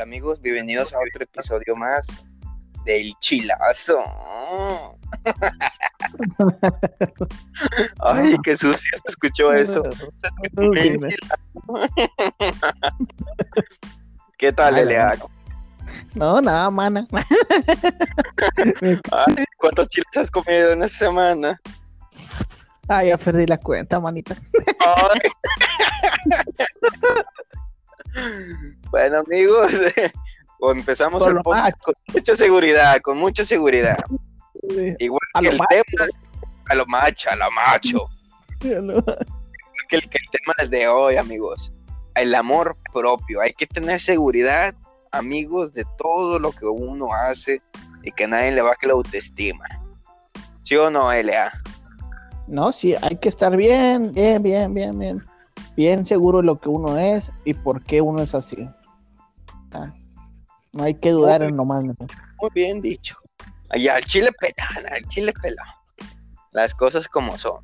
Hola amigos, bienvenidos a otro episodio más del Chilazo. Ay, qué sucio se escuchó eso. ¿Qué tal, Elea? No, nada, mana. Ay, ¿Cuántos chiles has comido en esta semana? Ah, ya perdí la cuenta, manita. Bueno, amigos, empezamos el podcast con mucha seguridad, con mucha seguridad. Igual que el tema, a lo macho, a lo macho. que, el, que el tema de hoy, amigos, el amor propio. Hay que tener seguridad, amigos, de todo lo que uno hace y que nadie le baje la autoestima. ¿Sí o no, L.A.? No, sí, hay que estar bien, bien, bien, bien, bien, bien seguro de lo que uno es y por qué uno es así. Ah, no hay que dudar en nomás. Muy bien dicho. Allá al chile pelado, al chile pelado. Las cosas como son.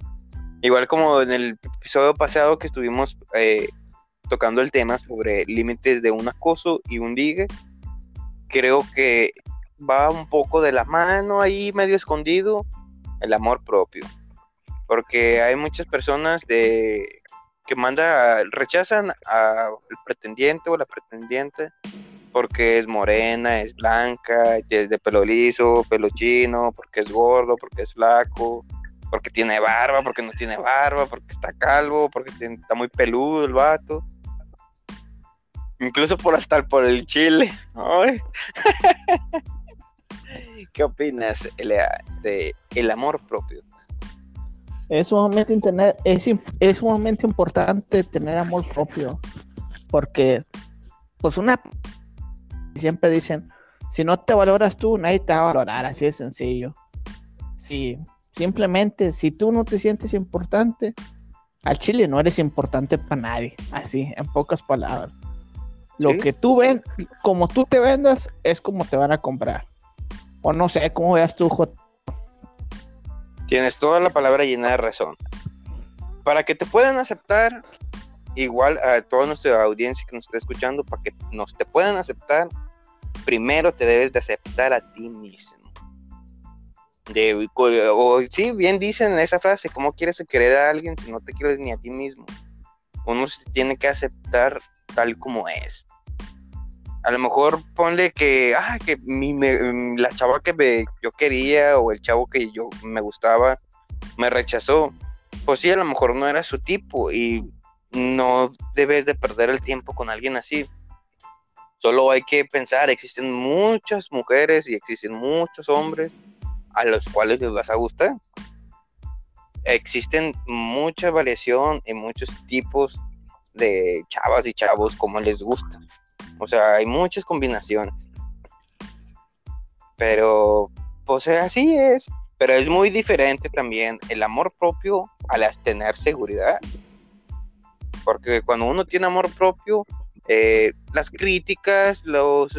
Igual como en el episodio pasado que estuvimos eh, tocando el tema sobre límites de un acoso y un digue, creo que va un poco de la mano ahí medio escondido el amor propio porque hay muchas personas de que manda rechazan al pretendiente o la pretendiente porque es morena, es blanca, es de pelo liso, pelo chino, porque es gordo, porque es flaco, porque tiene barba, porque no tiene barba, porque está calvo, porque está muy peludo el vato. Incluso por hasta por el chile. ¿Qué opinas de el amor propio? Es sumamente, es, es sumamente importante tener amor propio, porque pues una siempre dicen, si no te valoras tú, nadie te va a valorar, así de sencillo. Si simplemente, si tú no te sientes importante, al chile no eres importante para nadie, así, en pocas palabras. Lo que tú ven, como tú te vendas, es como te van a comprar. O no sé, cómo veas tú, Tienes toda la palabra llena de razón. Para que te puedan aceptar, igual a toda nuestra audiencia que nos está escuchando, para que nos te puedan aceptar, primero te debes de aceptar a ti mismo. De, o, sí, bien dicen esa frase, ¿cómo quieres querer a alguien si no te quieres ni a ti mismo? Uno se tiene que aceptar tal como es a lo mejor ponle que, ah, que mi, mm, la chava que yo quería o el chavo que yo me gustaba me rechazó. Pues sí, a lo mejor no era su tipo y no debes de perder el tiempo con alguien así. Solo hay que pensar, existen muchas mujeres y existen muchos hombres a los cuales les vas a gustar. Existen mucha variación y muchos tipos de chavas y chavos como les gusta. O sea, hay muchas combinaciones. Pero, pues así es. Pero es muy diferente también el amor propio al tener seguridad. Porque cuando uno tiene amor propio, eh, las críticas, los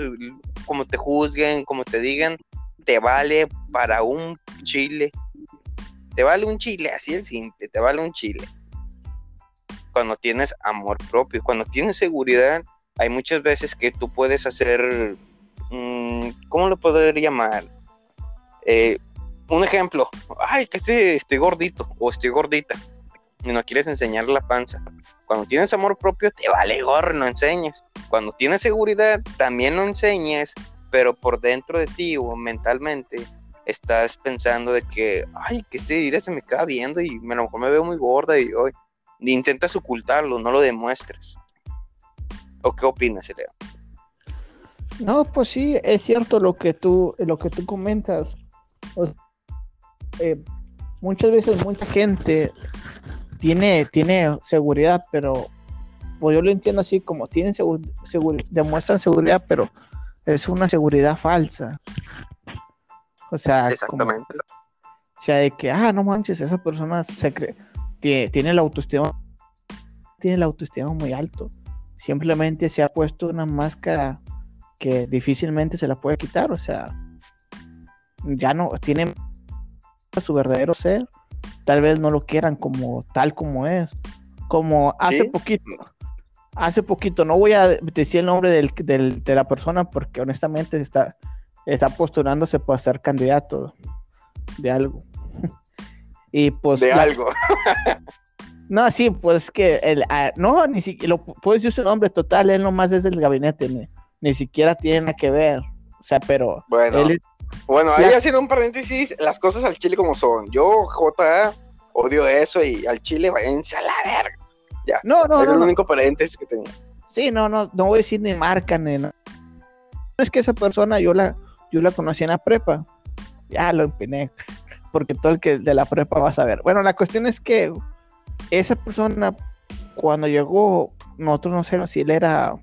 como te juzguen, como te digan, te vale para un chile. Te vale un chile, así el simple, te vale un chile. Cuando tienes amor propio, cuando tienes seguridad, hay muchas veces que tú puedes hacer, mm, ¿cómo lo podría llamar? Eh, un ejemplo, ay, que estoy gordito o estoy gordita y no quieres enseñar la panza. Cuando tienes amor propio, te vale gorro, no enseñes. Cuando tienes seguridad, también lo enseñes, pero por dentro de ti o mentalmente estás pensando de que, ay, que este día se me queda viendo y a lo mejor me veo muy gorda y hoy intentas ocultarlo, no lo demuestres qué opinas, Leo? No, pues sí, es cierto lo que tú, lo que tú comentas. Eh, muchas veces mucha gente tiene, tiene seguridad, pero pues yo lo entiendo así como tienen demuestran seguridad, pero es una seguridad falsa. O sea, Exactamente. o sea, de que, ah, no manches, esa persona se cree, tiene, tiene la autoestima, tiene la autoestima muy alto simplemente se ha puesto una máscara que difícilmente se la puede quitar, o sea, ya no tiene su verdadero ser, tal vez no lo quieran como tal como es, como hace poquito, hace poquito, no voy a decir el nombre del, del, de la persona porque honestamente está, está postulándose para ser candidato de algo. y pues... De algo. no, sí, pues que el, ah, no, ni siquiera, lo, puedo decir su nombre total, él nomás es del gabinete, ni, ni siquiera tiene nada que ver. O sea, pero... Bueno, bueno ahí haciendo un paréntesis, las cosas al chile como son. Yo, J, odio eso y al chile váyanse a la verga. Ya. No, no, Era no. el no. único paréntesis que tenía. Sí, no, no, no voy a decir ni marca ni nada. Es que esa persona yo la, yo la conocí en la prepa. Ya lo empiné. Porque todo el que de la prepa va a saber. Bueno, la cuestión es que esa persona, cuando llegó, nosotros no sabemos si él era.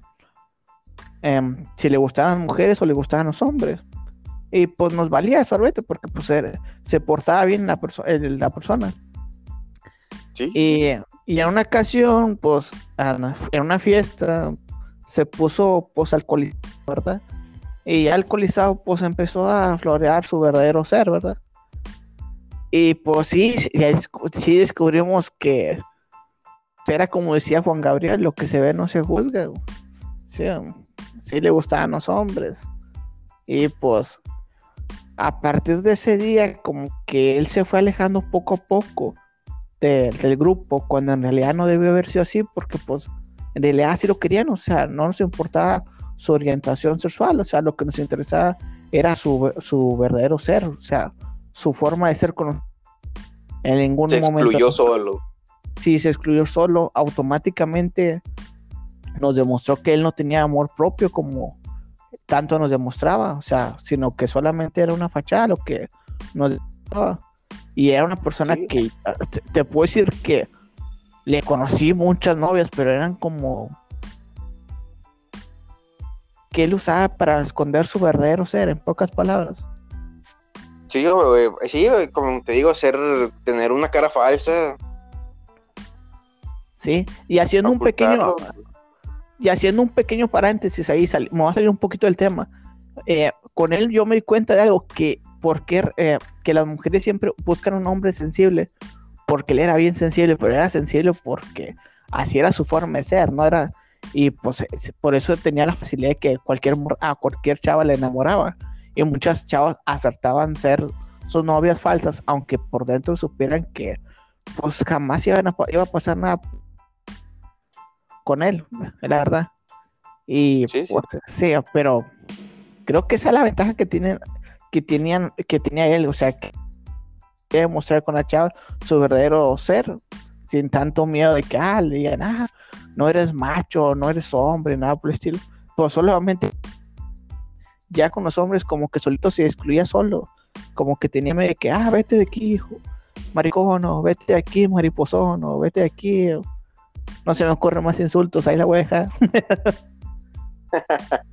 em, si le gustaban las mujeres o le gustaban los hombres. Y pues nos valía el sorbete porque pues era- se portaba bien la, perso- el- la persona. Sí. Y, y en una ocasión, pues, en una fiesta, se puso, pues, alcoholizado, ¿verdad? Y alcoholizado, pues, empezó a florear su verdadero ser, ¿verdad? Y, pues, sí, sí, descubrimos que era como decía Juan Gabriel, lo que se ve no se juzga. Sí, sí le gustaban los hombres. Y, pues, a partir de ese día, como que él se fue alejando poco a poco de- del grupo, cuando en realidad no debió haber sido así, porque pues en realidad sí lo querían, o sea, no nos importaba su orientación sexual, o sea, lo que nos interesaba era su, su verdadero ser, o sea, su forma de ser con en ningún Se momento. excluyó solo. Si se excluyó solo, automáticamente nos demostró que él no tenía amor propio como tanto nos demostraba, o sea, sino que solamente era una fachada lo que nos demostraba. Y era una persona Sí. que, te, te puedo decir que le conocí muchas novias, pero eran como que él usaba para esconder su verdadero ser, en pocas palabras. Sí, güey, sí, güey, como te digo, ser, tener una cara falsa. ¿Sí? Y haciendo un pequeño, y haciendo un pequeño paréntesis ahí, sal- me voy a salir un poquito del tema. Eh, con él yo me di cuenta de algo, que porque eh, que las mujeres siempre buscan un hombre sensible, porque él era bien sensible, pero era sensible porque así era su forma de ser, no era, y pues eh, por eso tenía la facilidad de que cualquier, a cualquier chava le enamoraba, y muchas chavas acertaban ser sus novias falsas, aunque por dentro supieran que pues jamás iban a iba a pasar nada con él, la verdad. Y Sí, pues, sí, pero creo que esa es la ventaja que tienen, que tenían, que tenía él, o sea, que quiere mostrar con la chava su verdadero ser, sin tanto miedo de que ah, le digan, ah, no eres macho, no eres hombre, nada por el estilo. Pues solamente ya con los hombres como que solito se excluía solo, como que tenía miedo de que, ah, vete de aquí, hijo, maricón, o vete de aquí, mariposón, o vete de aquí. No se me ocurren más insultos, ahí la voy a dejar.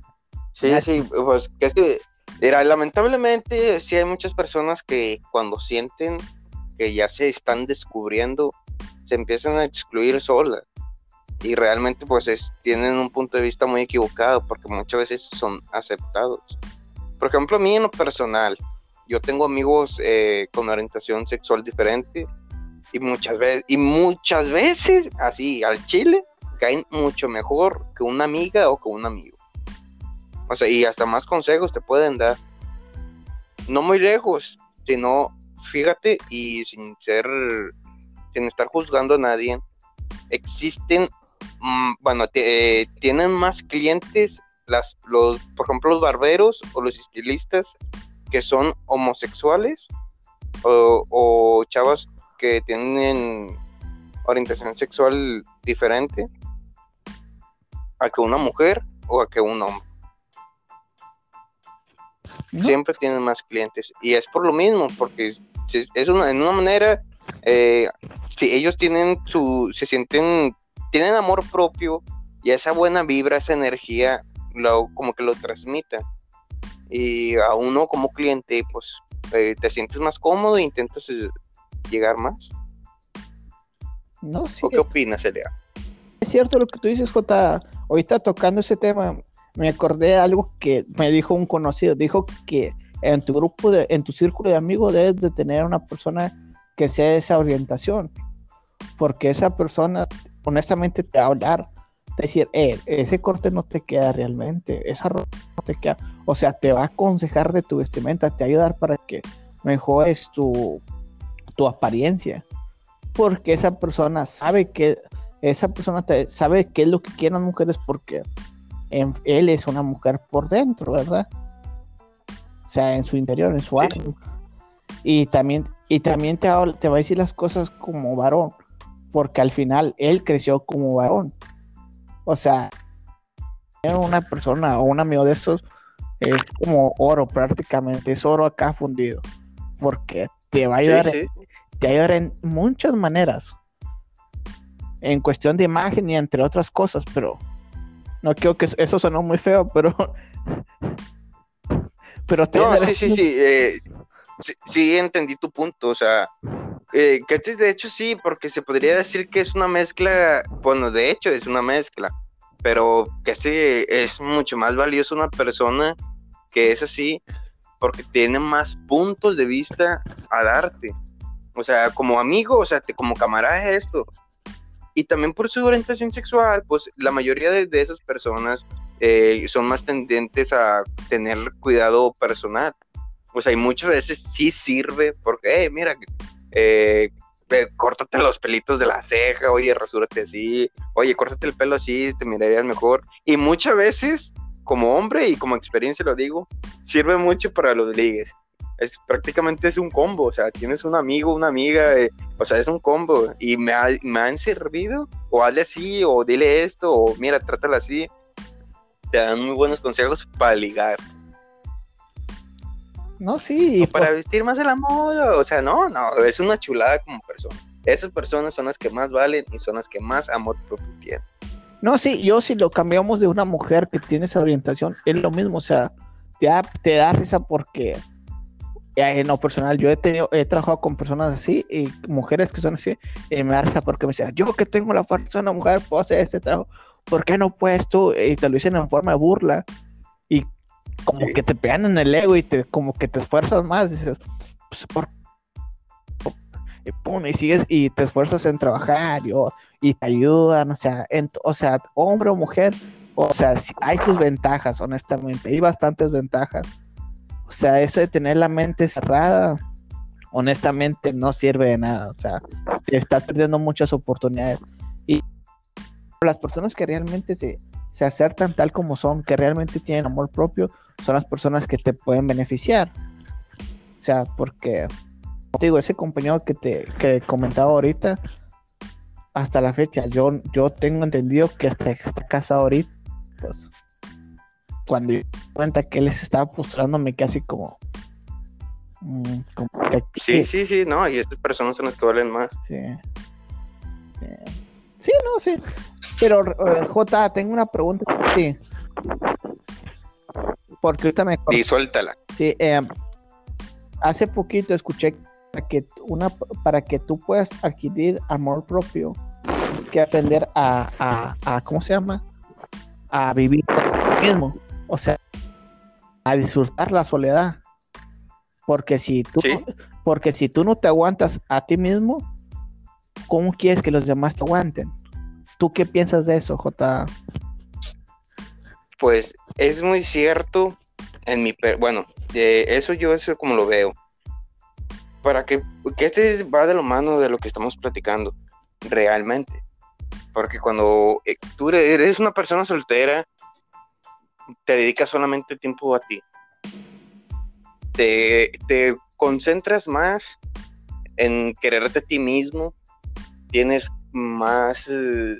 Sí, sí, pues que que, mira, lamentablemente sí hay muchas personas que cuando sienten que ya se están descubriendo, se empiezan a excluir solas. Y realmente pues es- tienen un punto de vista muy equivocado porque muchas veces son aceptados. Por ejemplo, a mí en lo personal, yo tengo amigos eh, con orientación sexual diferente y muchas veces, y muchas veces, así, al chile, caen mucho mejor que una amiga o que un amigo. O sea, y hasta más consejos te pueden dar. No muy lejos, sino fíjate y sin ser, sin estar juzgando a nadie, existen, mm, bueno, eh, tienen más clientes las, los, por ejemplo, los barberos o los estilistas que son homosexuales o, o chavas que tienen orientación sexual diferente a que una mujer o a que un hombre ¿no? siempre tienen más clientes. Y es por lo mismo, porque es, es una, en una manera, eh, si ellos tienen su, se sienten, tienen amor propio y esa buena vibra, esa energía, lo, como que lo transmitan. Y a uno como cliente, pues eh, te sientes más cómodo e intentas eh, llegar más. No, sí, ¿O qué opinas, Elia? es cierto lo que tú dices, Jota. Ahorita tocando ese tema, me acordé de algo que me dijo un conocido. Dijo que en tu grupo, de, en tu círculo de amigos, debes de tener una persona que sea de esa orientación. Porque esa persona, honestamente, te va a hablar decir, eh, ese corte no te queda realmente, esa ropa no te queda, o sea, te va a aconsejar de tu vestimenta, te va a ayudar para que mejores tu, tu apariencia, porque esa persona sabe que, esa persona te, sabe qué es lo que quieren las mujeres porque él es una mujer por dentro, ¿verdad? O sea, en su interior, en su alma. Y también, y también te, te va a decir las cosas como varón, porque al final él creció como varón. O sea, una persona o un amigo de esos es como oro prácticamente, es oro acá fundido, porque te va a ayudar, te ayudar en muchas maneras, en cuestión de imagen y entre otras cosas, pero no quiero que eso sonó muy feo, pero pero no, sí, sí, sí, eh, sí, sí, entendí tu punto, o sea, eh, este, de hecho sí, porque se podría decir que es una mezcla, bueno, de hecho es una mezcla, pero que este es mucho más valioso una persona que es así, porque tiene más puntos de vista a darte. O sea, como amigo, o sea, como camarada esto. Y también por su orientación sexual, pues la mayoría de, esas personas eh, son más tendentes a tener cuidado personal. O sea, y muchas veces sí sirve porque, mira, eh, córtate los pelitos de la ceja, oye, rasúrate así, oye, córtate el pelo así, te mirarías mejor. Y muchas veces, como hombre y como experiencia lo digo, sirve mucho para los ligues. Es prácticamente es un combo, o sea, tienes un amigo, una amiga, eh, o sea, es un combo y me, me han servido, o hazle así, o dile esto, o mira, trátala así. Te dan muy buenos consejos para ligar. No, sí. para vestir más de la moda. O sea, no, no, es una chulada como persona. Esas personas son las que más valen y son las que más amor propio tienen. No, sí, yo si lo cambiamos de una mujer que tiene esa orientación, es lo mismo, o sea, te da, te da risa porque eh, en lo personal yo he tenido, he trabajado con personas así y mujeres que son así, y me da risa porque me decían, yo que tengo la fuerza de una mujer puedo hacer este trabajo, ¿por qué no puedes tú? Y te lo dicen en forma de burla como que te pegan en el ego y te como que te esfuerzas más, dices, pues, por... y, sigues y te esfuerzas en trabajar y, te ayudan, o sea, o sea, hombre o mujer, o sea, hay sus ventajas, honestamente, hay bastantes ventajas. O sea, eso de tener la mente cerrada, honestamente no sirve de nada, o sea, te estás perdiendo muchas oportunidades. Y las personas que realmente se, se acertan tal como son, que realmente tienen amor propio, son las personas que te pueden beneficiar. O sea, porque, digo, ese compañero que te que comentaba ahorita, hasta la fecha, yo, yo tengo entendido que hasta está casado ahorita, pues, cuando yo me cuenta que él les estaba postrándome casi como... Mm, sí, sí, sí, no, y estas personas son las que valen más. Sí. Sí, no, sí. Pero, eh, J, tengo una pregunta para ti. Porque ahorita me. Sí, suéltala. Sí, eh, hace poquito escuché que una para que tú puedas adquirir amor propio, que aprender a, a, ¿cómo se llama? A vivir mismo. O sea, a disfrutar la soledad. Porque si tú, porque si tú no te aguantas a ti mismo, ¿cómo quieres que los demás te aguanten? ¿Tú qué piensas de eso, J? Pues es muy cierto en mi, bueno, eso yo eso como lo veo. Para que, que este va de lo mano de lo que estamos platicando, realmente. Porque cuando eh, tú eres una persona soltera, te dedicas solamente tiempo a ti. Te, te concentras más en quererte a ti mismo, tienes más eh,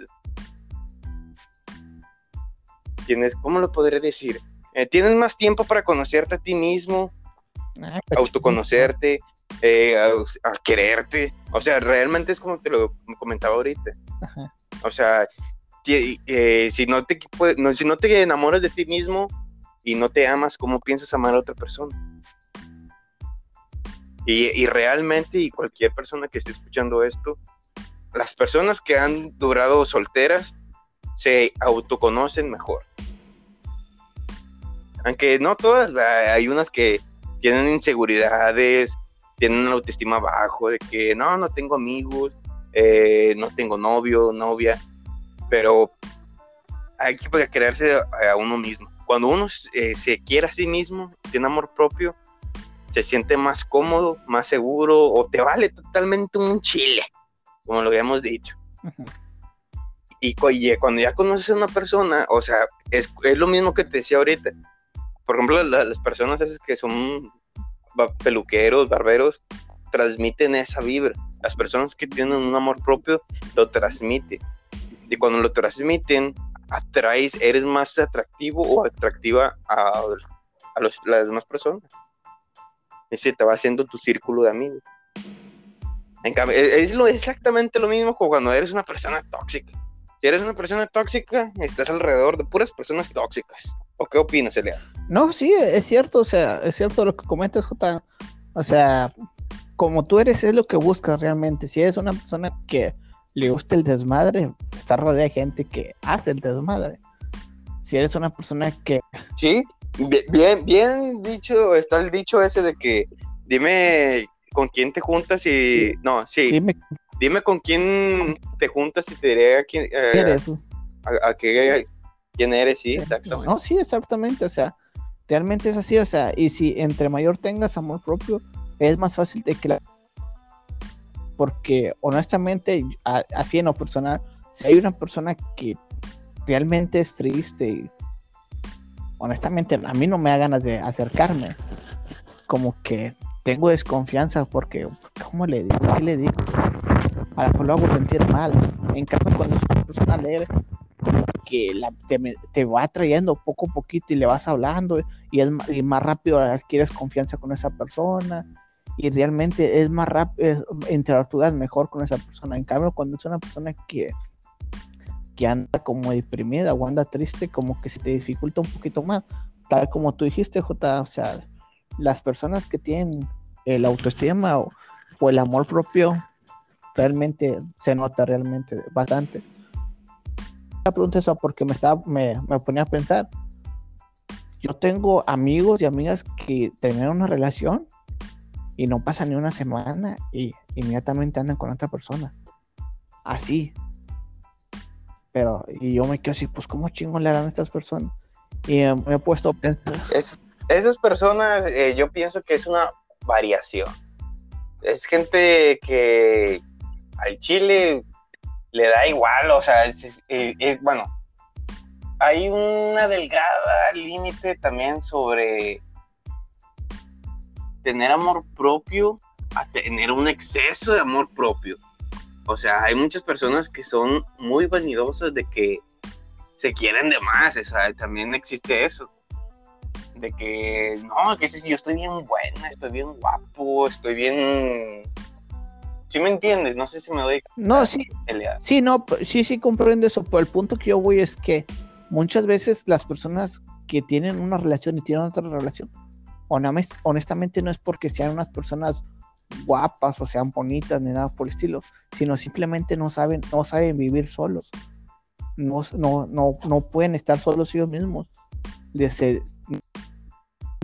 tienes, ¿cómo lo podré decir? Eh, tienes más tiempo para conocerte a ti mismo, ah, autoconocerte, eh, a, quererte. O sea, realmente es como te lo comentaba ahorita. O sea, eh, si, no te, si no te enamoras de ti mismo y no te amas, ¿cómo piensas amar a otra persona? Y, y realmente, y cualquier persona que esté escuchando esto, las personas que han durado solteras se autoconocen mejor. Aunque no todas, hay unas que tienen inseguridades, tienen una autoestima bajo, de que no, no tengo amigos, eh, no tengo novio, novia, pero hay que creerse a uno mismo. Cuando uno eh, se quiere a sí mismo, tiene amor propio, se siente más cómodo, más seguro, o te vale totalmente un chile, como lo habíamos dicho. Y, cuando ya conoces a una persona, o sea, es, lo mismo que te decía ahorita. Por ejemplo, las personas esas que son peluqueros, barberos, transmiten esa vibra. Las personas que tienen un amor propio lo transmiten. Y cuando lo transmiten, atraes, eres más atractivo o atractiva a, a las demás personas. Ese te va haciendo tu círculo de amigos. En cambio, e, es, lo, exactamente lo mismo como cuando eres una persona tóxica. Si eres una persona tóxica, estás alrededor de puras personas tóxicas. ¿O qué opinas, Elia? No, sí, es cierto, o sea, es cierto lo que comentas, J. O sea, como tú eres, es lo que buscas realmente. Si eres una persona que le gusta el desmadre, está rodeada de gente que hace el desmadre. Si eres una persona que... Sí, bien, bien dicho, está el dicho ese de que dime con quién te juntas y... No, sí. Dime, dime con quién te juntas y te diré a quién... Eh, eres? A, quién eres, sí, exactamente. No, sí, exactamente, o sea, realmente es así, o sea, y si entre mayor tengas amor propio, es más fácil de que la porque honestamente, así en lo personal, si hay una persona que realmente es triste, honestamente a mí no me da ganas de acercarme. Como que tengo desconfianza porque, ¿cómo le digo? ¿Qué le digo? A lo mejor lo hago sentir mal. En cambio, cuando es una persona alegre, que te, va trayendo poco a poquito y le vas hablando y es y más rápido adquieres confianza con esa persona y realmente es más rápido, interactúas mejor con esa persona. En cambio, cuando es una persona que, que anda como deprimida o anda triste, como que se te dificulta un poquito más. Tal como tú dijiste, J, o sea, las personas que tienen el autoestima o, el amor propio, realmente se nota realmente bastante. La pregunta es porque me, estaba, me, me ponía a pensar. Yo tengo amigos y amigas que tienen una relación y no pasa ni una semana y inmediatamente andan con otra persona. Así. Pero, y yo me quedo así, pues, ¿cómo chingón le harán a estas personas? Y me he puesto Es, esas personas, eh, yo pienso que es una variación. Es gente que al chile le da igual, o sea, es, bueno, hay una delgada límite también sobre tener amor propio a tener un exceso de amor propio. O sea, hay muchas personas que son muy vanidosas de que se quieren de más, o sea, también existe eso. De que, no, que yo estoy bien buena, estoy bien guapo, estoy bien... ¿Sí me entiendes? No sé si me doy... No, sí. Sí, no, sí, sí comprendo eso, pero el punto que yo voy es que muchas veces las personas que tienen una relación y tienen otra relación honestamente no es porque sean unas personas guapas o sean bonitas ni nada por el estilo, sino simplemente no saben, no saben vivir solos. No, no, no, no pueden estar solos ellos mismos. De,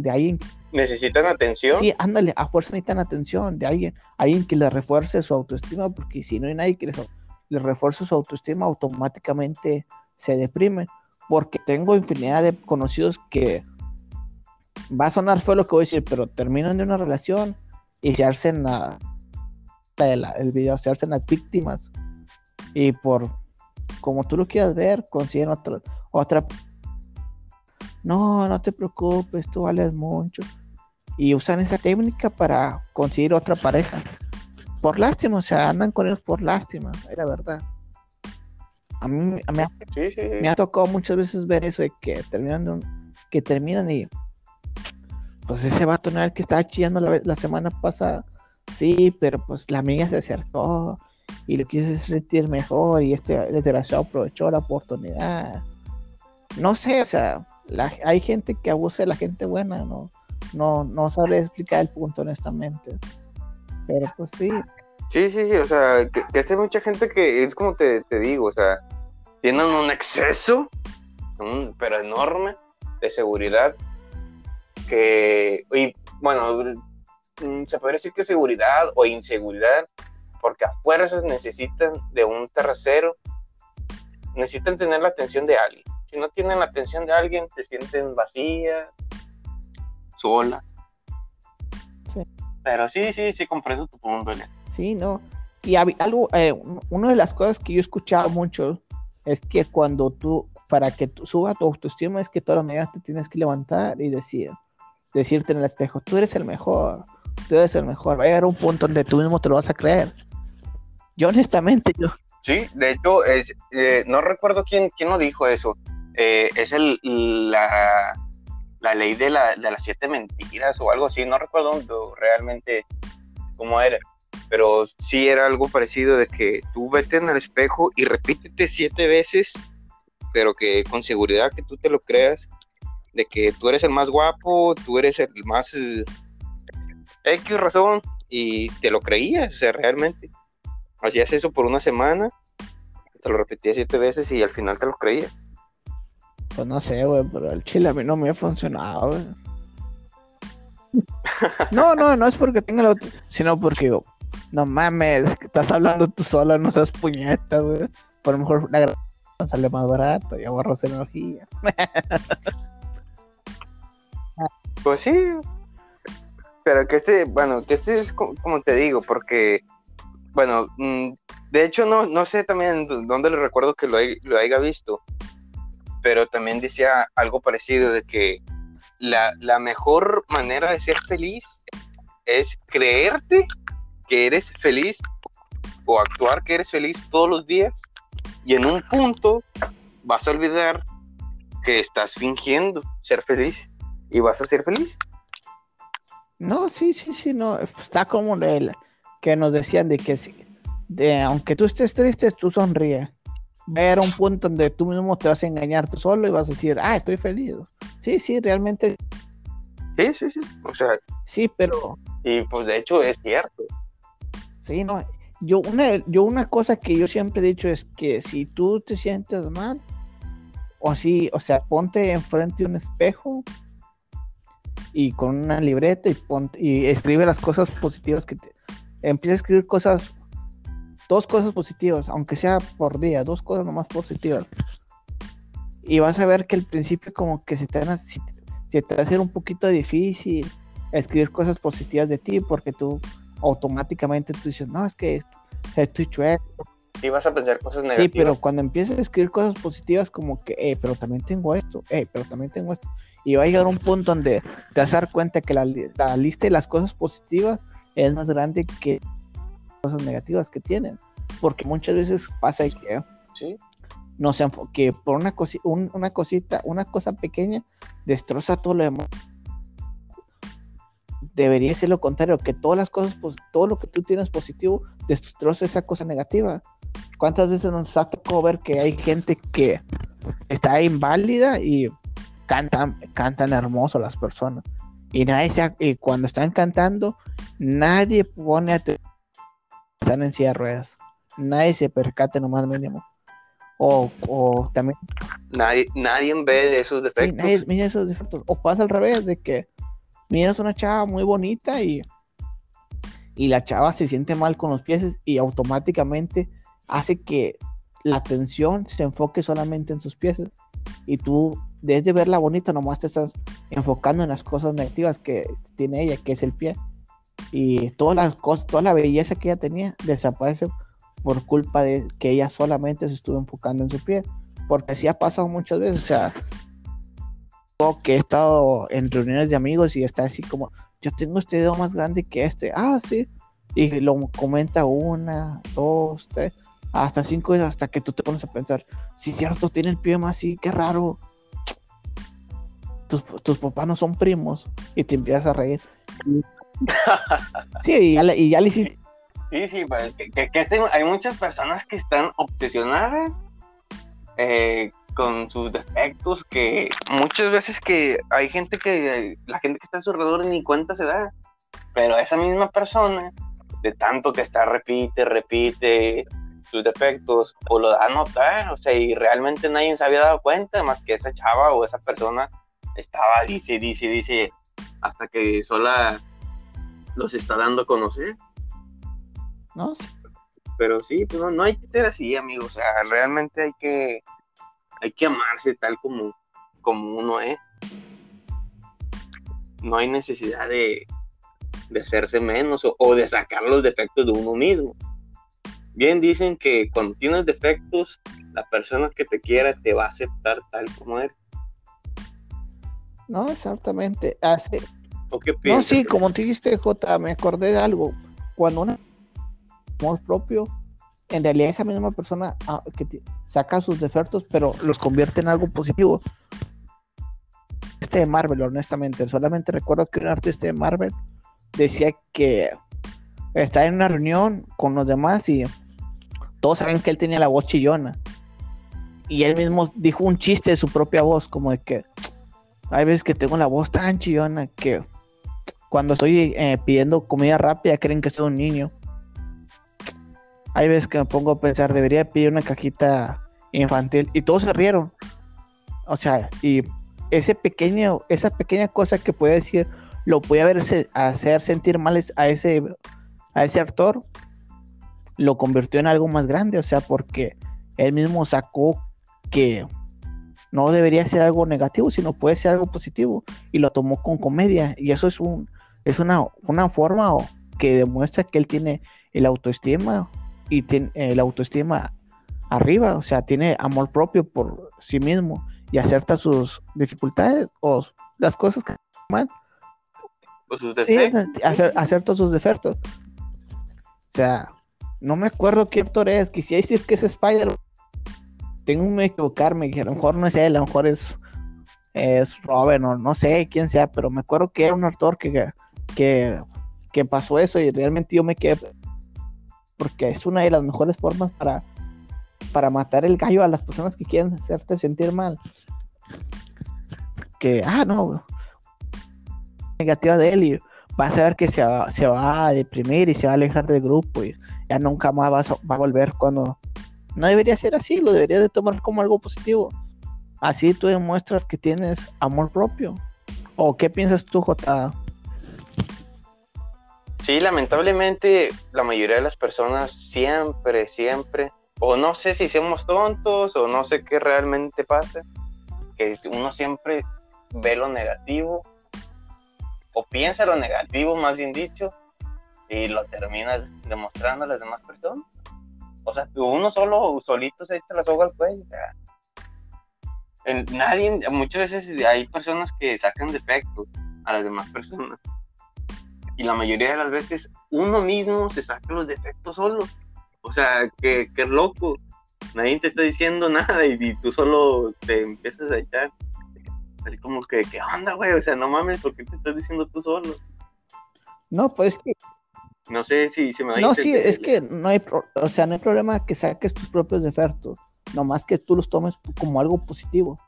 de alguien. ¿Necesitan atención? Sí, ándale, a fuerza necesitan atención de alguien, alguien que les refuerce su autoestima, porque si no hay nadie que les, refuerce su autoestima, automáticamente se deprimen. Porque tengo infinidad de conocidos que va a sonar fue lo que voy a decir, pero terminan de una relación y se hacen a, el video, se hacen las víctimas y por como tú lo quieras ver, consiguen otra, otra no, no te preocupes, tú vales mucho. Y usan esa técnica para conseguir otra pareja. Por lástima, o sea, andan con ellos por lástima, era verdad. A mí, me ha tocado muchas veces ver eso de que terminan, que terminan y pues ese vato no era el que estaba chillando la, semana pasada. Sí, pero pues la amiga se acercó y lo quiso sentir mejor y este desgraciado aprovechó la oportunidad. No sé, o sea, hay gente que abusa de la gente buena, no, no, no sabe explicar el punto honestamente. Pero pues sí. Sí, sí, sí, o sea, que, que mucha gente que es como te, te digo, o sea, tienen un exceso, pero enorme, de seguridad que, y, bueno, se puede decir que seguridad o inseguridad, porque a fuerzas necesitan de un tercero, necesitan tener la atención de alguien. si no tienen la atención de alguien, se sienten vacías, sola. Sí. Pero sí, sí, sí, comprendo tu punto, Elia. Sí, no. Y algo, eh, un- una de las cosas que yo he escuchado mucho es que cuando tú, para que tú suba tu autoestima, es que todas las mañanas te tienes que levantar y decir, decirte en el espejo, tú eres el mejor, tú eres el mejor. Va a llegar un punto donde tú mismo te lo vas a creer. Yo honestamente, yo, Sí, de hecho, es, eh, no recuerdo quién, quién lo dijo eso. Eh, es el, la, la ley de, la, de las siete mentiras o algo así. No recuerdo realmente cómo era. Pero sí era algo parecido de que tú vete en el espejo y repítete siete veces, pero que con seguridad que tú te lo creas, de que tú eres el más guapo, tú eres el más eh, X razón, y te lo creías, o sea, realmente. Hacías eso por una semana, te lo repetías siete veces y al final te lo creías. Pues no sé, güey, pero el chile a mí no me ha funcionado, güey. No, no, no es porque tenga la auto- sino porque digo, no mames, que estás hablando tú sola, no seas puñeta, güey. Por lo mejor la grabación sale más barato y ahorras energía. Pues sí. Pero que este, bueno, que este es co- como te digo, porque, bueno, mm, de hecho no, no sé también dónde le recuerdo que lo, hay- lo haya visto, pero también decía algo parecido de que la, la mejor manera de ser feliz es creerte que eres feliz o actuar que eres feliz todos los días y en un punto vas a olvidar que estás fingiendo ser feliz y vas a ser feliz. No, sí, sí, sí, no. Está como el que nos decían de que si, de, aunque tú estés triste, tú sonríe. Ver un punto donde tú mismo te vas a engañar tú solo y vas a decir, ah, estoy feliz. Sí, sí, realmente Sí, sí, sí. O sea, sí, pero y pues de hecho es cierto. sí, no. Yo una, yo una cosa que yo siempre he dicho es que si tú te sientes mal, o si, o sea, ponte enfrente de un espejo y con una libreta y, ponte, y escribe las cosas positivas que te... Empieza a escribir cosas, dos cosas positivas, aunque sea por día, dos cosas nomás positivas. Y vas a ver que al principio como que se te van a, se te- va a hacer un poquito difícil escribir cosas positivas de ti porque tú automáticamente tú dices, no, es que esto- estoy chueco. Y vas a pensar cosas Sí, negativas. pero cuando empiezas a escribir cosas positivas como que, eh, pero también tengo esto, eh, pero también tengo esto. Y va a llegar un punto donde te vas a dar cuenta que la, la lista de las cosas positivas es más grande que cosas negativas que tienen. Porque muchas veces pasa que Sí. no se que por una, cosi- un- una cosita, una cosa pequeña, destroza todo lo demás. Debería ser lo contrario, que todas las cosas, pues, todo lo que tú tienes positivo, destroza esa cosa negativa. ¿Cuántas veces nos ha tocado ver que hay gente que está inválida y cantan, cantan hermoso las personas? Y nadie se, y cuando están cantando, nadie pone atención. Están en silla de ruedas. Nadie se percata lo más mínimo. O, o también Nadie, nadie ve esos Sí, defectos. nadie mira esos defectos. O pasa al revés, de que miras una chava muy bonita y, y la chava se siente mal con los pies y automáticamente hace que la atención se enfoque solamente en sus pies. Y tú, desde verla bonita, nomás te estás enfocando en las cosas negativas que tiene ella, que es el pie. Y todas las cosas, toda la belleza que ella tenía desaparece por culpa de que ella solamente se estuvo enfocando en su pie porque así ha pasado muchas veces, o sea, que he estado en reuniones de amigos y está así como, yo tengo este dedo más grande que este, ah, sí, y lo comenta una, dos, tres, hasta cinco veces, hasta que tú te pones a pensar, sí, cierto, tiene el pie más así, qué raro, tus, tus papás no son primos, y te empiezas a reír. Sí, y ya, le- hiciste, Sí, sí, pues, que este- hay muchas personas que están obsesionadas eh, con sus defectos, que muchas veces que hay gente que, la gente que está a su alrededor ni cuenta se da, pero esa misma persona, de tanto que está repite, repite sus defectos, o lo da a notar, o sea, y realmente nadie se había dado cuenta, más que esa chava o esa persona estaba, dice, dice, dice, hasta que sola los está dando a conocer. ¿no? Pero sí, pues no, no hay que ser así, amigos. O sea, realmente hay que, hay que amarse tal como, como uno es. No hay necesidad de, de hacerse menos o, de sacar los defectos de uno mismo. Bien dicen que cuando tienes defectos, la persona que te quiera te va a aceptar tal como eres. No, exactamente. Hace... ¿O qué no, sí, como te dijiste, J, me acordé de algo. Cuando un amor propio, en realidad esa misma persona ah, que saca sus defectos, pero los convierte en algo positivo. Este de Marvel, honestamente, solamente recuerdo que un artista de Marvel decía que estaba en una reunión con los demás y todos saben que él tenía la voz chillona. Y él mismo dijo un chiste de su propia voz, como de que hay veces que tengo la voz tan chillona que cuando estoy eh, pidiendo comida rápida creen que soy un niño. Hay veces que me pongo a pensar, debería pedir una cajita infantil y todos se rieron. O sea, y ese pequeño, esa pequeña cosa que puede decir lo puede hacer sentir mal a ese, a ese actor, lo convirtió en algo más grande, o sea, porque él mismo sacó que no debería ser algo negativo, sino puede ser algo positivo y lo tomó con comedia y eso es un es una, una forma que demuestra que él tiene el autoestima y tiene el autoestima arriba, o sea, tiene amor propio por sí mismo y acepta sus dificultades o las cosas que mal sus defectos. hacer, todos sus defectos. O sea, no me acuerdo qué actor es. Quisiera decir que es Spider. Tengo que equivocarme, que a lo mejor no es él, a lo mejor es, es Robin o no sé quién sea, pero me acuerdo que era un actor que, que, que pasó eso y realmente yo me quedé porque es una de las mejores formas para, para matar el gallo a las personas que quieren hacerte sentir mal. Que, ah, no, negativa de él y vas a ver que se va, se va a deprimir y se va a alejar del grupo y ya nunca más va a, va a volver cuando no debería ser así, lo debería de tomar como algo positivo. Así tú demuestras que tienes amor propio. ¿O qué piensas tú, J? Sí, lamentablemente la mayoría de las personas siempre, siempre, o no sé si somos tontos o no sé qué realmente pasa, que uno siempre ve lo negativo o piensa lo negativo, más bien dicho, y lo terminas demostrando a las demás personas. O sea, uno solo, solito se echa la soga al cuello. nadie, muchas veces hay personas que sacan defectos a las demás personas. Y la mayoría de las veces uno mismo se saca los defectos solo. O sea, que, que loco. Nadie te está diciendo nada y, tú solo te empiezas a echar Así como que, ¿qué onda, güey? O sea, no mames, ¿por qué te estás diciendo tú solo? No, pues que. No sé si se me va No, sí, es que no hay, o sea, no hay problema que saques tus propios defectos, nomás que tú los tomes como algo positivo.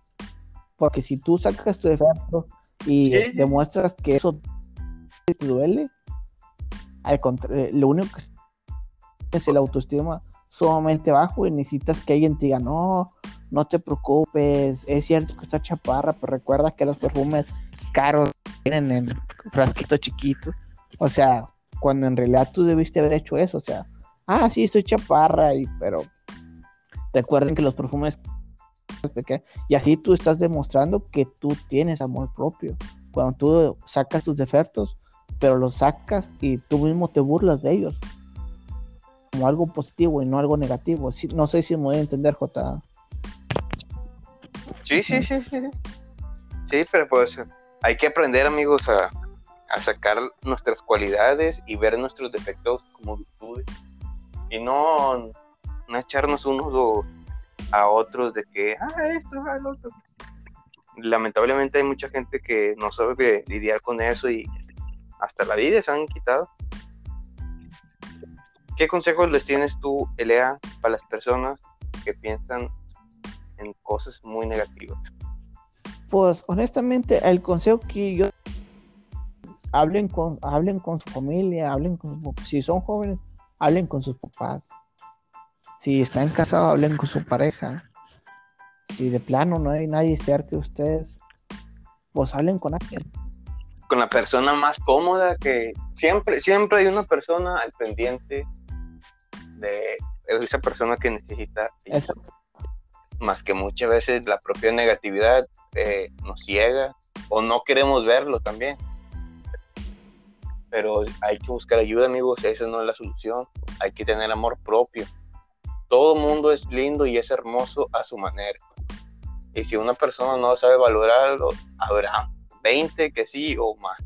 Porque si tú sacas tu defecto y demuestras que eso te duele, al contrario, lo único que es el autoestima sumamente bajo y necesitas que alguien te diga, no, no te preocupes, es cierto que está chaparra, pero recuerda que los perfumes caros vienen en frasquitos chiquitos. O sea, cuando en realidad tú debiste haber hecho eso, o sea, ah, sí, soy chaparra, y, pero recuerden que los perfumes y así tú estás demostrando que tú tienes amor propio. Cuando tú sacas tus defectos, pero los sacas y tú mismo te burlas de ellos como algo positivo y no algo negativo. no sé si me voy a entender, J. Sí, sí, sí, sí. Sí, pero pues hay que aprender, amigos, a, sacar nuestras cualidades y ver nuestros defectos como virtudes. Y no, no echarnos unos a otros de que, ah, esto, ah, lo otro. Lamentablemente hay mucha gente que no sabe lidiar con eso y hasta la vida se han quitado. ¿Qué consejos les tienes tú, Elea, para las personas que piensan en cosas muy negativas? Pues honestamente, el consejo que yo hablen con hablen con su familia, hablen con si son jóvenes, hablen con sus papás. Si están casados, hablen con su pareja. Si de plano no hay nadie cerca de ustedes, pues hablen con alguien. Con la persona más cómoda que siempre siempre hay una persona al pendiente de esa persona que necesita. Exacto más que muchas veces la propia negatividad eh, nos ciega o no queremos verlo también. Pero hay que buscar ayuda, amigos, esa no es la solución. Hay que tener amor propio. Todo mundo es lindo y es hermoso a su manera. Y si una persona no sabe valorarlo, habrá 20 que sí o más.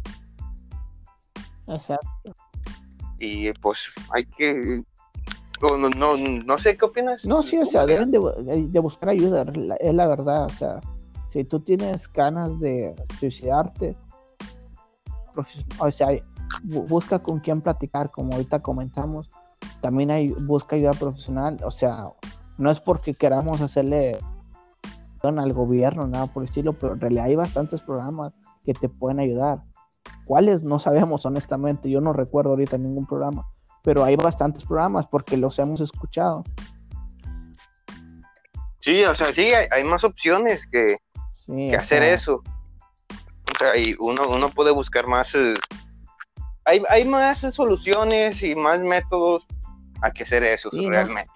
Exacto. Y pues hay que no, no, no sé qué opinas. No, sí, o sea, deben de, de buscar ayuda, es la verdad. O sea, si tú tienes ganas de suicidarte, o sea, busca con quién platicar, como ahorita comentamos. También hay, busca ayuda profesional. O sea, no es porque queramos hacerle al gobierno, nada por el estilo, pero en realidad hay bastantes programas que te pueden ayudar. ¿Cuáles? No sabemos, honestamente. Yo no recuerdo ahorita ningún programa pero hay bastantes programas porque los hemos escuchado. Sí, o sea, sí, hay, más opciones que, hacer eso. O sea, y uno, uno puede buscar más. Hay, hay, más soluciones y más métodos a que hacer eso, realmente.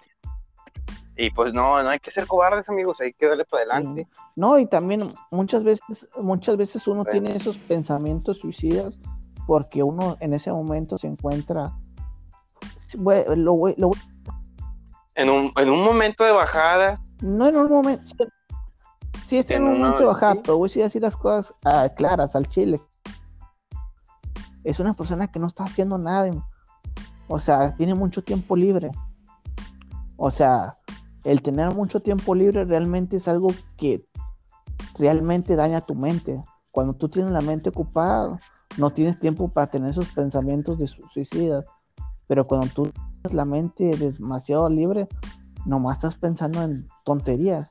Y pues no, no hay que ser cobardes, amigos, hay que darle para adelante. No, y también muchas veces, muchas veces uno tiene esos pensamientos suicidas porque uno en ese momento se encuentra en, un, en un momento de bajada. No en un momento. Sí, está en, un momento de bajada, pero voy a decir las cosas ah, claras al chile. Es una persona que no está haciendo nada. O sea, tiene mucho tiempo libre. O sea, el tener mucho tiempo libre realmente es algo que realmente daña tu mente. Cuando tú tienes la mente ocupada, no tienes tiempo para tener esos pensamientos de suicidas. Pero cuando tú tienes la mente demasiado libre, nomás estás pensando en tonterías.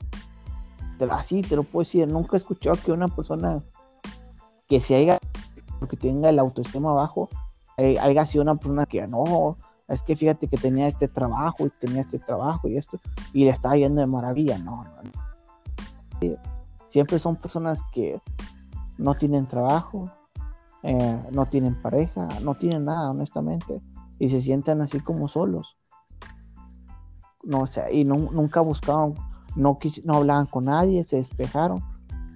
Así te lo puedo decir, nunca he escuchado que una persona que se haya, porque tenga el autoestima bajo, eh, haya sido una persona que no, es que fíjate que tenía este trabajo y tenía este trabajo y esto, y le estaba yendo de maravilla, no, no. Siempre son personas que no tienen trabajo, eh, no tienen pareja, no tienen nada, honestamente y se sientan así como solos. No, o sea, y nunca buscaban, no, no hablaban con nadie, se despejaron.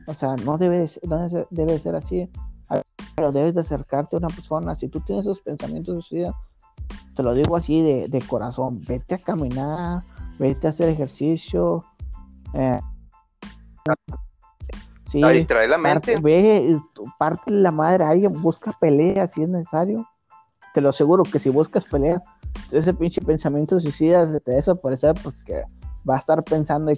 O sea, no debe, no debe ser así. Pero debes de acercarte a una persona. Si tú tienes esos pensamientos suicidas, te lo digo así de, de, corazón, vete a caminar, vete a hacer ejercicio. Eh, sí, a distraer la mente. Parte, ve, parte la madre a alguien, busca pelea si es necesario te lo aseguro que si buscas pelea, ese pinche pensamiento suicida se te desaparece porque va a estar pensando.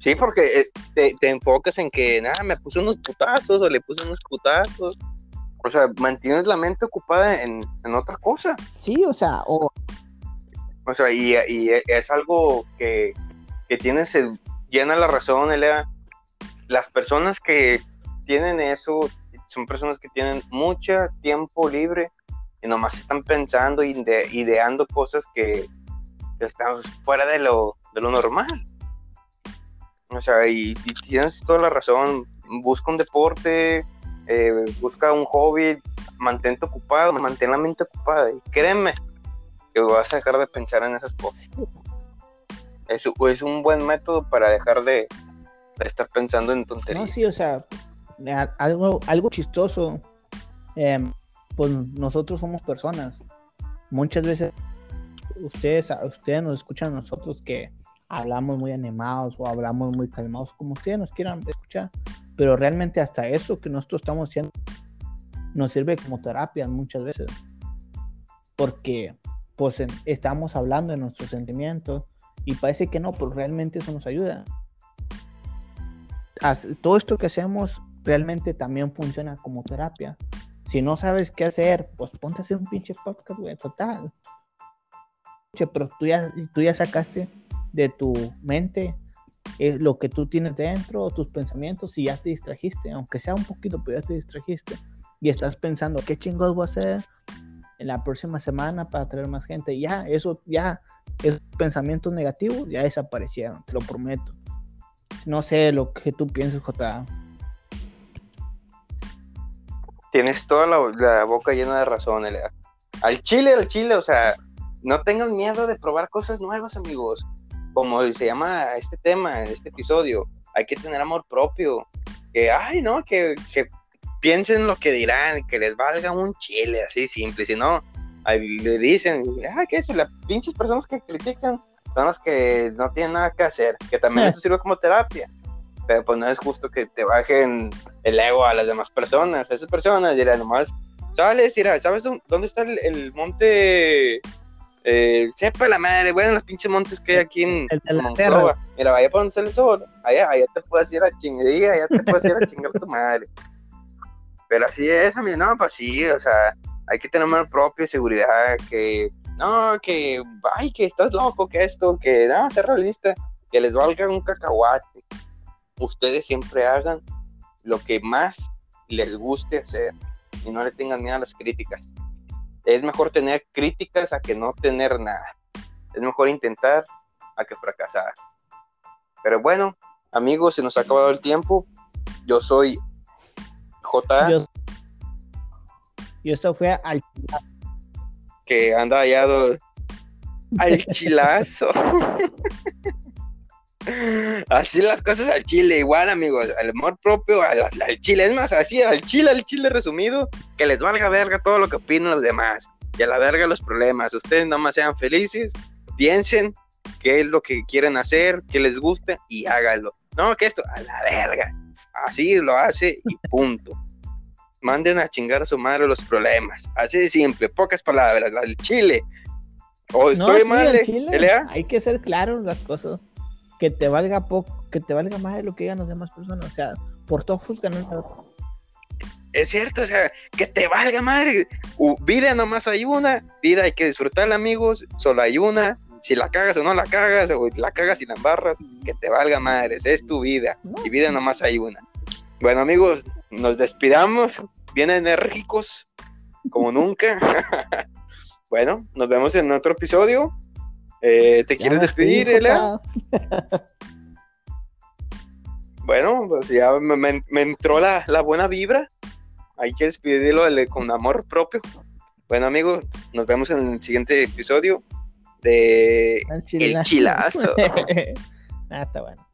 Sí, porque eh, te, te, enfocas en que, nada, me puse unos putazos o le puse unos putazos. O sea, mantienes la mente ocupada en, otra cosa. Sí, o sea, o... O sea, y, es algo que, que tienes, llena la razón, Elea. Las personas que tienen eso son personas que tienen mucho tiempo libre y nomás están pensando y ideando cosas que, están fuera de lo, de lo normal. O sea, y, tienes toda la razón, busca un deporte, eh, busca un hobby, mantente ocupado, mantén la mente ocupada y créeme que vas a dejar de pensar en esas cosas. Es, es un buen método para dejar de, estar pensando en tonterías. No, sí, o sea, algo, algo chistoso. Eh, pues nosotros somos personas. Muchas veces ustedes, ustedes nos escuchan a nosotros que hablamos muy animados o hablamos muy calmados, como ustedes nos quieran escuchar, pero realmente hasta eso que nosotros estamos haciendo nos sirve como terapia muchas veces, porque pues estamos hablando de nuestros sentimientos y parece que no, pero realmente eso nos ayuda. Todo esto que hacemos realmente también funciona como terapia. Si no sabes qué hacer, pues ponte a hacer un pinche podcast, güey, total. Pero tú ya, tú ya sacaste de tu mente eh, lo que tú tienes dentro, tus pensamientos, y ya te distrajiste, aunque sea un poquito, pero ya te distrajiste. Y estás pensando, ¿qué chingados voy a hacer en la próxima semana para traer más gente? Ya, eso, ya, esos pensamientos negativos ya desaparecieron, te lo prometo. No sé lo que tú piensas, J. Tienes toda la, boca llena de razón, Al chile, al chile, o sea, no tengan miedo de probar cosas nuevas, amigos. Como se llama este tema, este episodio, hay que tener amor propio. Que, ay, no, que, que piensen lo que dirán, que les valga un chile, así simple. Si no, ahí le dicen, ah, ¿qué es eso? Las pinches personas que critican son las que no tienen nada que hacer, que también eso sirve como terapia. Pero pues no es justo que te bajen el ego a las demás personas. Esas personas dirán nomás, sales, mira, ¿sabes dónde está el, monte? Eh, sepa la madre, bueno, los pinches montes que hay aquí en, Monclova. Mira, vaya por donde el sol, allá, allá te puedes ir a chingar, allá te puedes ir a chingar tu madre. Pero así es, amigo, no, pues sí, o sea, hay que tener más propio, seguridad, que no, que, ay, que estás loco, que esto, que, no, ser realista, que les valga un cacahuate. Ustedes siempre hagan lo que más les guste hacer y no le tengan miedo a las críticas. Es mejor tener críticas a que no tener nada. Es mejor intentar a que fracasar. Pero bueno, amigos, se nos ha acabado el tiempo. Yo soy J. Y esto fue al que anda allá al chilazo. así las cosas al chile, igual amigos, al amor propio, al, chile, es más, así al chile, al chile resumido, que les valga verga todo lo que opinan los demás, y a la verga los problemas, ustedes nomás sean felices, piensen qué es lo que quieren hacer, qué les gusta y háganlo. No, que esto, a la verga, así lo hace y punto manden a chingar a su madre los problemas. Así de simple, pocas palabras, el chile. O estoy mal, eh, Hay que ser claros las cosas. Que te valga poco, que te valga más de lo que digan las demás personas. O sea, por todo juzgan. Es cierto, o sea, que te valga madre. vida nomás hay una, vida hay que disfrutar, amigos, solo hay una. Si la cagas o no la cagas, o la cagas y la embarras, que te valga madre, es tu vida. Y vida nomás hay una. Bueno, amigos, nos despidamos, bien enérgicos, como nunca. bueno, nos vemos en otro episodio. Eh, ¿Te quieres despedir, Elea? bueno, pues ya me, entró la, buena vibra. Hay que despedirlo con amor propio. Bueno, amigos, nos vemos en el siguiente episodio de El Chilazo. ah, está bueno.